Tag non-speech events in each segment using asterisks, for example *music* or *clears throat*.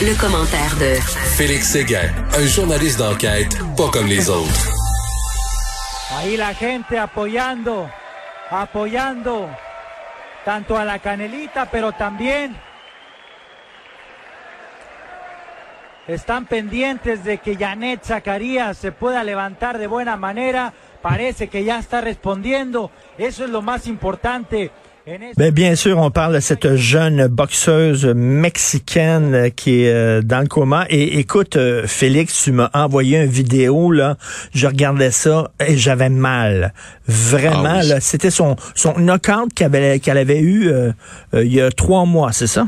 Le, commentaire de Félix Séguin, un journaliste d'enquête pas comme les autres. Ahí la gente apoyando, apoyando tanto a la Canelita, pero también están pendientes de que Janet Zacarías se pueda levantar de buena manera. Parece que ya está respondiendo. Eso es lo más importante. Bien, bien sûr, on parle de cette jeune boxeuse mexicaine qui est euh, dans le coma. Et écoute, euh, Félix, tu m'as envoyé une vidéo, là. Je regardais ça et j'avais mal. Vraiment, Ah oui. là. C'était son, son knockout qu'elle avait, qu'elle avait eu euh, euh, il y a trois mois, c'est ça?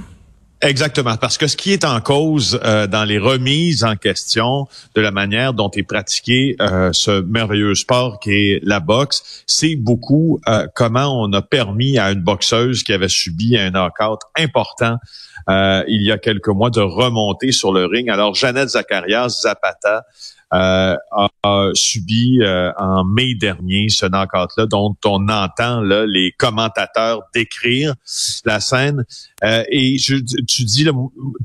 Exactement, parce que ce qui est en cause euh, dans les remises en question de la manière dont est pratiqué euh, ce merveilleux sport qui est la boxe, c'est beaucoup euh, comment on a permis à une boxeuse qui avait subi un knockout important euh, il y a quelques mois de remonter sur le ring. Alors, Jeannette Zacharias Zapata a, a subi euh, en mai dernier ce knockout-là, dont on entend là, les commentateurs décrire la scène. Euh, et je, tu dis, là,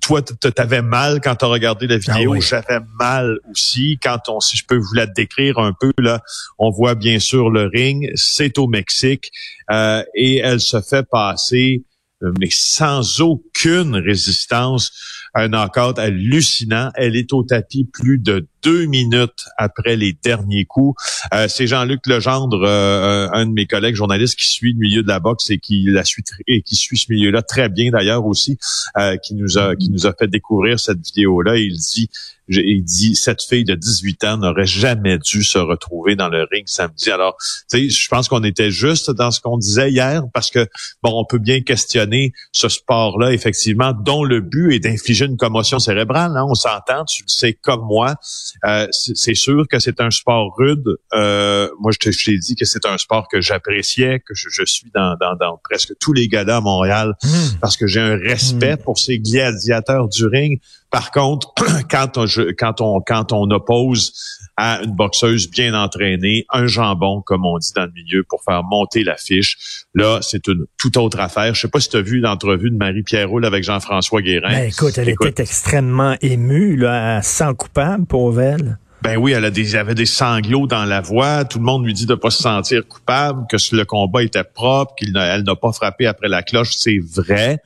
toi, t'avais mal quand tu as regardé la vidéo. oui. J'avais mal aussi. Quand on, si je peux vous la décrire un peu, là, on voit bien sûr le ring. C'est au Mexique euh, et elle se fait passer, euh, mais sans aucune résistance, un knockout hallucinant. Elle est au tapis plus de deux minutes après les derniers coups. Euh, c'est Jean-Luc Legendre, euh, un de mes collègues journalistes qui suit le milieu de la boxe et qui la suit et qui suit ce milieu-là très bien d'ailleurs aussi, euh, qui nous a qui nous a fait découvrir cette vidéo-là. Il dit il dit cette fille de 18 ans n'aurait jamais dû se retrouver dans le ring samedi. Alors, tu sais, je pense qu'on était juste dans ce qu'on disait hier parce que bon, on peut bien questionner ce sport-là effectivement dont le but est d'infliger une commotion cérébrale. Hein, on s'entend, tu le sais comme moi. Euh, c'est sûr que c'est un sport rude. Euh, moi, je t'ai dit que c'est un sport que j'appréciais, que je, je suis dans, dans, dans presque tous les galas à Montréal parce que j'ai un respect pour ces gladiateurs du ring. Par contre, *clears throat* quand on, quand on, quand on oppose à une boxeuse bien entraînée, un jambon, comme on dit dans le milieu, pour faire monter la fiche, là, c'est une toute autre affaire. Je sais pas si tu as vu l'entrevue de Marie-Pierre Roule avec Jean-François Guérin. Ben, écoute, elle Écoute, était extrêmement émue, là, sans coupable, pauvre elle. Ben oui, elle a des, avait des sanglots dans la voix. Tout le monde lui dit de pas se sentir coupable, que le combat était propre, qu'elle n'a pas frappé après la cloche. C'est vrai.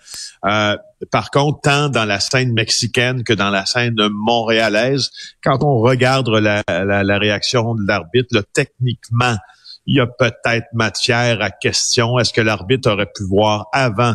Euh, par contre, tant dans la scène mexicaine que dans la scène montréalaise, quand on regarde la, la- la réaction de l'arbitre, techniquement, il y a peut-être matière à question. Est-ce que l'arbitre aurait pu voir avant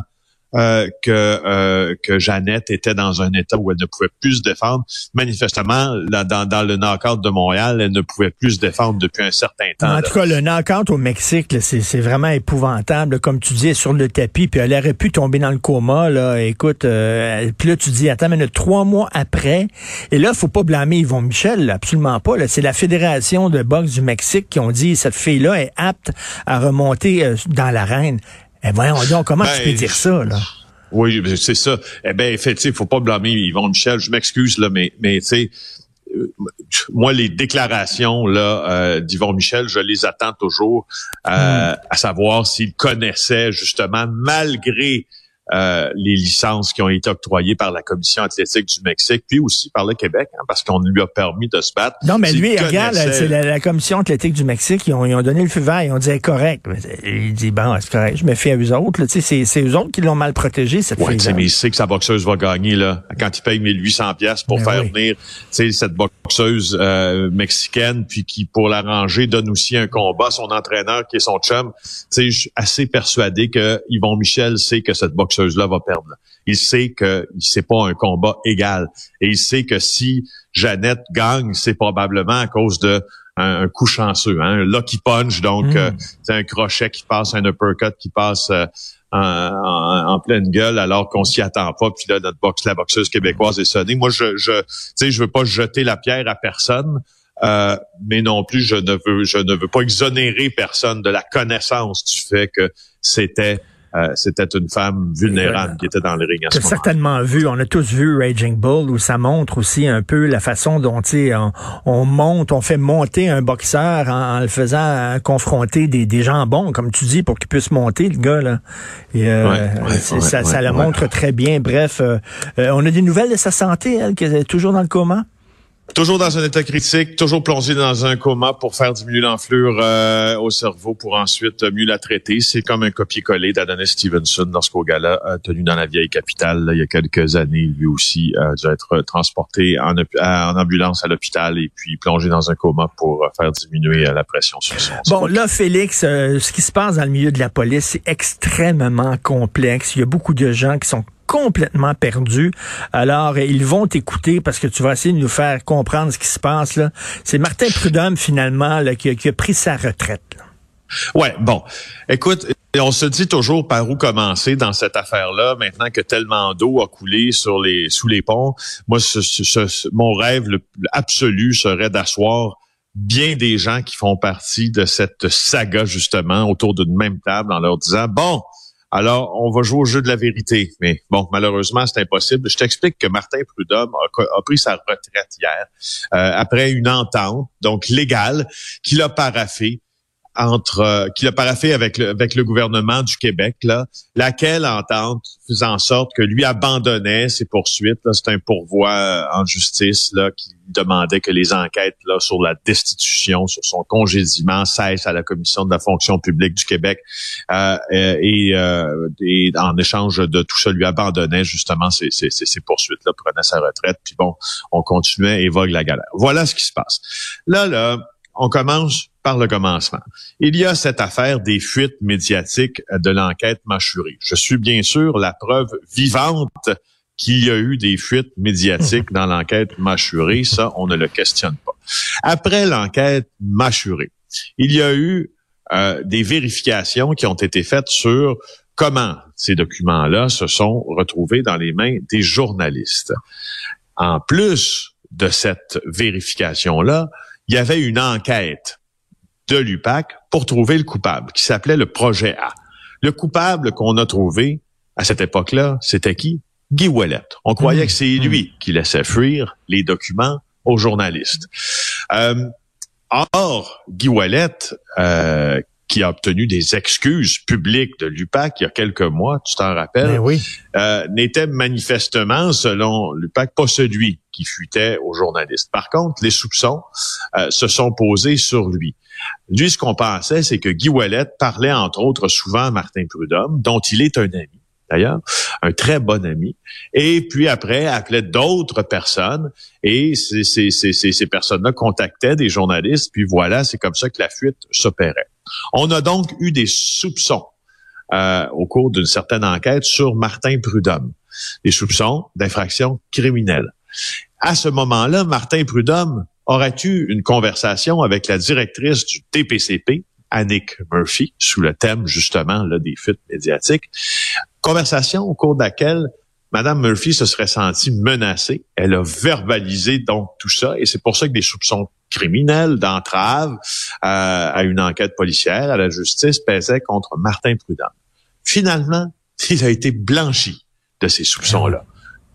euh, que euh, que Jeannette était dans un état où elle ne pouvait plus se défendre. Manifestement, là, dans, dans le knockout de Montréal, elle ne pouvait plus se défendre depuis un certain temps. En là. tout cas, le knockout au Mexique, c'est vraiment épouvantable. Comme tu dis, sur le tapis, puis elle aurait pu tomber dans le coma. Là, écoute, euh, puis là, tu dis, attends, mais trois mois après, et là, faut pas blâmer Yvon Michel, là, absolument pas. C'est la Fédération de boxe du Mexique qui ont dit, cette fille-là est apte à remonter euh, dans l'arène. Eh voyons donc, comment tu Ben, peux dire ça, là? Oui, ben, c'est ça. Eh bien, effectivement, il faut pas blâmer Yvon Michel. Je m'excuse, là, mais, mais tu sais, euh, moi, les déclarations là euh, d'Yvon Michel, je les attends toujours, euh, à savoir s'il connaissait justement, malgré euh, les licences qui ont été octroyées par la Commission athlétique du Mexique, puis aussi par le Québec, hein, parce qu'on lui a permis de se battre. Non, mais lui, regarde, connaissait- c'est la, la commission athlétique du Mexique, ils ont, ils ont donné le feu vert, ils ont dit correct. Mais Il dit bon, c'est correct, je me fie à eux autres. là. Tu sais, c'est, c'est eux autres qui l'ont mal protégé, cette Ouais, tu sais, fille-là. mais il sait que sa boxeuse va gagner là quand il paye 1800 pièces pour Ben faire oui. venir, tu sais, cette boxeuse euh, mexicaine, puis qui pour l'arranger donne aussi un combat. à Son entraîneur qui est son chum, tu sais, je suis assez persuadé que Yvon Michel sait que cette boxeuse va perdre. Il sait que c'est pas un combat égal, et il sait que si Jeannette gagne, c'est probablement à cause de un, un coup chanceux, hein, un lucky punch, donc Mm. euh, c'est un crochet qui passe, un uppercut qui passe. euh, en, pleine gueule alors qu'on s'y attend pas. Puis là, notre boxe, la boxeuse québécoise est sonnée. Moi, je, je, tu sais, je veux pas jeter la pierre à personne. Euh, mais non plus, je ne veux, je ne veux pas exonérer personne de la connaissance du fait que c'était euh, c'était une femme vulnérable qui était dans le ring à ce moment. certainement vu, on a tous vu Raging Bull où ça montre aussi un peu la façon dont on, on monte, on fait monter un boxeur en, le faisant euh, confronter des, des jambons, comme tu dis, pour qu'il puisse monter le gars là. Et, euh, ça, ça le montre très bien. Bref, on a des nouvelles de sa santé, elle, qui est toujours dans le coma? Toujours dans un état critique, toujours plongé dans un coma pour faire diminuer l'enflure euh, au cerveau pour ensuite mieux la traiter. C'est comme un copier-coller d'Adonis Stevenson lorsqu'au gala tenu dans la vieille capitale il y a quelques années. Lui aussi a dû être transporté en, en ambulance à l'hôpital et puis plongé dans un coma pour faire diminuer la pression sur son Bon, là, Félix, euh, ce qui se passe dans le milieu de la police, c'est extrêmement complexe. Il y a beaucoup de gens qui sont complètement perdu. Alors, ils vont t'écouter parce que tu vas essayer de nous faire comprendre ce qui se passe. là. C'est Martin Prudhomme, finalement, là, qui, a, pris sa retraite. Ouais, bon. Écoute, on se dit toujours par où commencer dans cette affaire-là, maintenant que tellement d'eau a coulé sur les, sous les ponts. Moi, mon rêve absolu serait d'asseoir bien des gens qui font partie de cette saga, justement, autour d'une même table en leur disant, bon, alors, on va jouer au jeu de la vérité. Mais bon, malheureusement, c'est impossible. Je t'explique que Martin Prudhomme a, pris sa retraite hier euh, après une entente, donc légale, qu'il a paraffée entre euh, qu'il a paraffé avec le, avec le gouvernement du Québec, là, laquelle entente faisait en sorte que lui abandonnait ses poursuites. C'est un pourvoi euh, en justice là, qui demandait que les enquêtes là, sur la destitution, sur son congédiement cessent à la Commission de la fonction publique du Québec. Euh, et, euh, et, en échange de tout ça, lui abandonnait justement ses, ses, ses poursuites, là, prenait sa retraite. Puis bon, on continuait et vogue la galère. Voilà ce qui se passe. Là, là, on commence par le commencement. Il y a cette affaire des fuites médiatiques de l'enquête mâchurée. Je suis bien sûr la preuve vivante qu'il y a eu des fuites médiatiques dans l'enquête mâchurée. Ça, on ne le questionne pas. Après l'enquête mâchurée, il y a eu euh, des vérifications qui ont été faites sur comment ces documents-là se sont retrouvés dans les mains des journalistes. En plus de cette vérification-là, il y avait une enquête de l'UPAC pour trouver le coupable, qui s'appelait le projet A. Le coupable qu'on a trouvé à cette époque-là, c'était qui? Guy Ouellet. On croyait mmh. que c'est lui mmh. qui laissait fuir les documents aux journalistes. Euh, or, Guy Ouellet, euh, qui a obtenu des excuses publiques de l'UPAC il y a quelques mois, tu t'en rappelles, ben oui. euh, n'était manifestement, selon l'UPAC, pas celui qui fuitait aux journalistes. Par contre, les soupçons euh, se sont posés sur lui. Lui, ce qu'on pensait, c'est que Guy Ouellet parlait, entre autres, souvent à Martin Prudhomme, dont il est un ami d'ailleurs, un très bon ami. Et puis après, appelait d'autres personnes et ces, ces, ces, ces personnes-là contactaient des journalistes. Puis voilà, c'est comme ça que la fuite s'opérait. On a donc eu des soupçons euh, au cours d'une certaine enquête sur Martin Prudhomme, des soupçons d'infraction criminelle. À ce moment-là, Martin Prudhomme aurait eu une conversation avec la directrice du TPCP, Annick Murphy, sous le thème justement là, des fuites médiatiques. Conversation au cours de laquelle Madame Murphy se serait sentie menacée. Elle a verbalisé donc tout ça et c'est pour ça que des soupçons criminels d'entrave euh, à une enquête policière, à la justice, pesaient contre Martin Prudhomme. Finalement, il a été blanchi de ces soupçons-là.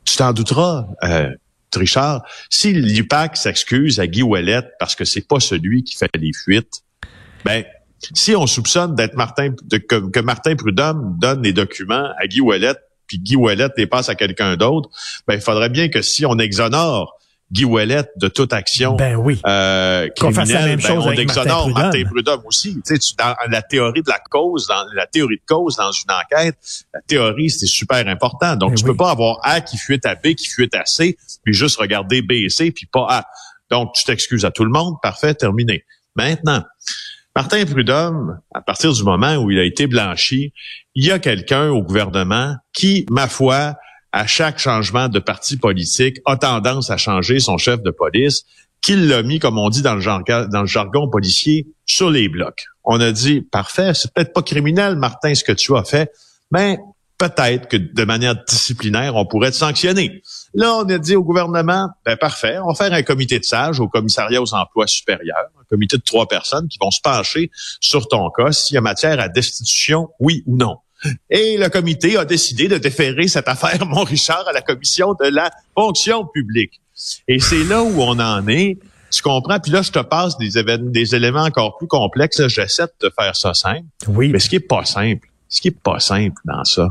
Tu t'en douteras, euh, Trichard, si l'UPAC s'excuse à Guy Ouellet parce que c'est pas celui qui fait les fuites, ben si on soupçonne d'être Martin, de, que, Martin Prudhomme donne les documents à Guy Ouellet, puis Guy Ouellet les passe à quelqu'un d'autre, ben il faudrait bien que si on exonore Guy Ouellet de toute action ben oui. euh, criminelle, ben, on exonore Martin Prudhomme, aussi. Tu sais, dans la théorie de la cause, dans la théorie de cause dans une enquête, la théorie c'est super important. Donc ben tu peux pas avoir A qui fuite à B, qui fuite à C, puis juste regarder B et C, puis pas A. Donc tu t'excuses à tout le monde, parfait, terminé. Maintenant, Martin Prudhomme, à partir du moment où il a été blanchi, il y a quelqu'un au gouvernement qui, ma foi, à chaque changement de parti politique, a tendance à changer son chef de police, qu'il l'a mis, comme on dit dans le, jargon, policier, sur les blocs. On a dit, parfait, c'est peut-être pas criminel, Martin, ce que tu as fait, ben peut-être que de manière disciplinaire, on pourrait te sanctionner. Là, on a dit au gouvernement, ben parfait, on va faire un comité de sages au commissariat aux emplois supérieurs, un comité de trois personnes qui vont se pencher sur ton cas, s'il y a matière à destitution, oui ou non. Et le comité a décidé de déférer cette affaire, *laughs* mon Richard, à la commission de la fonction publique. Et c'est là où on en est. Tu comprends? Puis là, je te passe des, des éléments encore plus complexes. J'essaie de te faire ça simple. Oui. Mais ce qui est pas simple, ce qui est pas simple dans ça,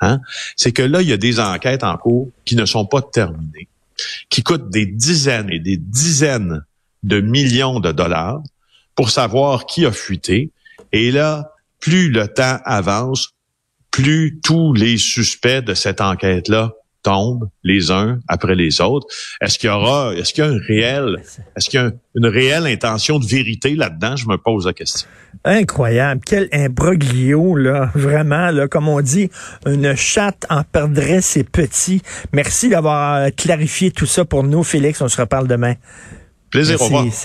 hein, c'est que là, il y a des enquêtes en cours qui ne sont pas terminées, qui coûtent des dizaines et des dizaines de millions de dollars pour savoir qui a fuité. Et là, plus le temps avance, plus tous les suspects de cette enquête-là tombent les uns après les autres. Est-ce qu'il y aura, est-ce qu'il y a un réel, est-ce qu'il y a une réelle intention de vérité là-dedans? Je me pose la question. Incroyable. Quel imbroglio, là. Vraiment, là. Comme on dit, une chatte en perdrait ses petits. Merci d'avoir clarifié tout ça pour nous, Félix. On se reparle demain. Plaisir, Merci. au revoir. Salut.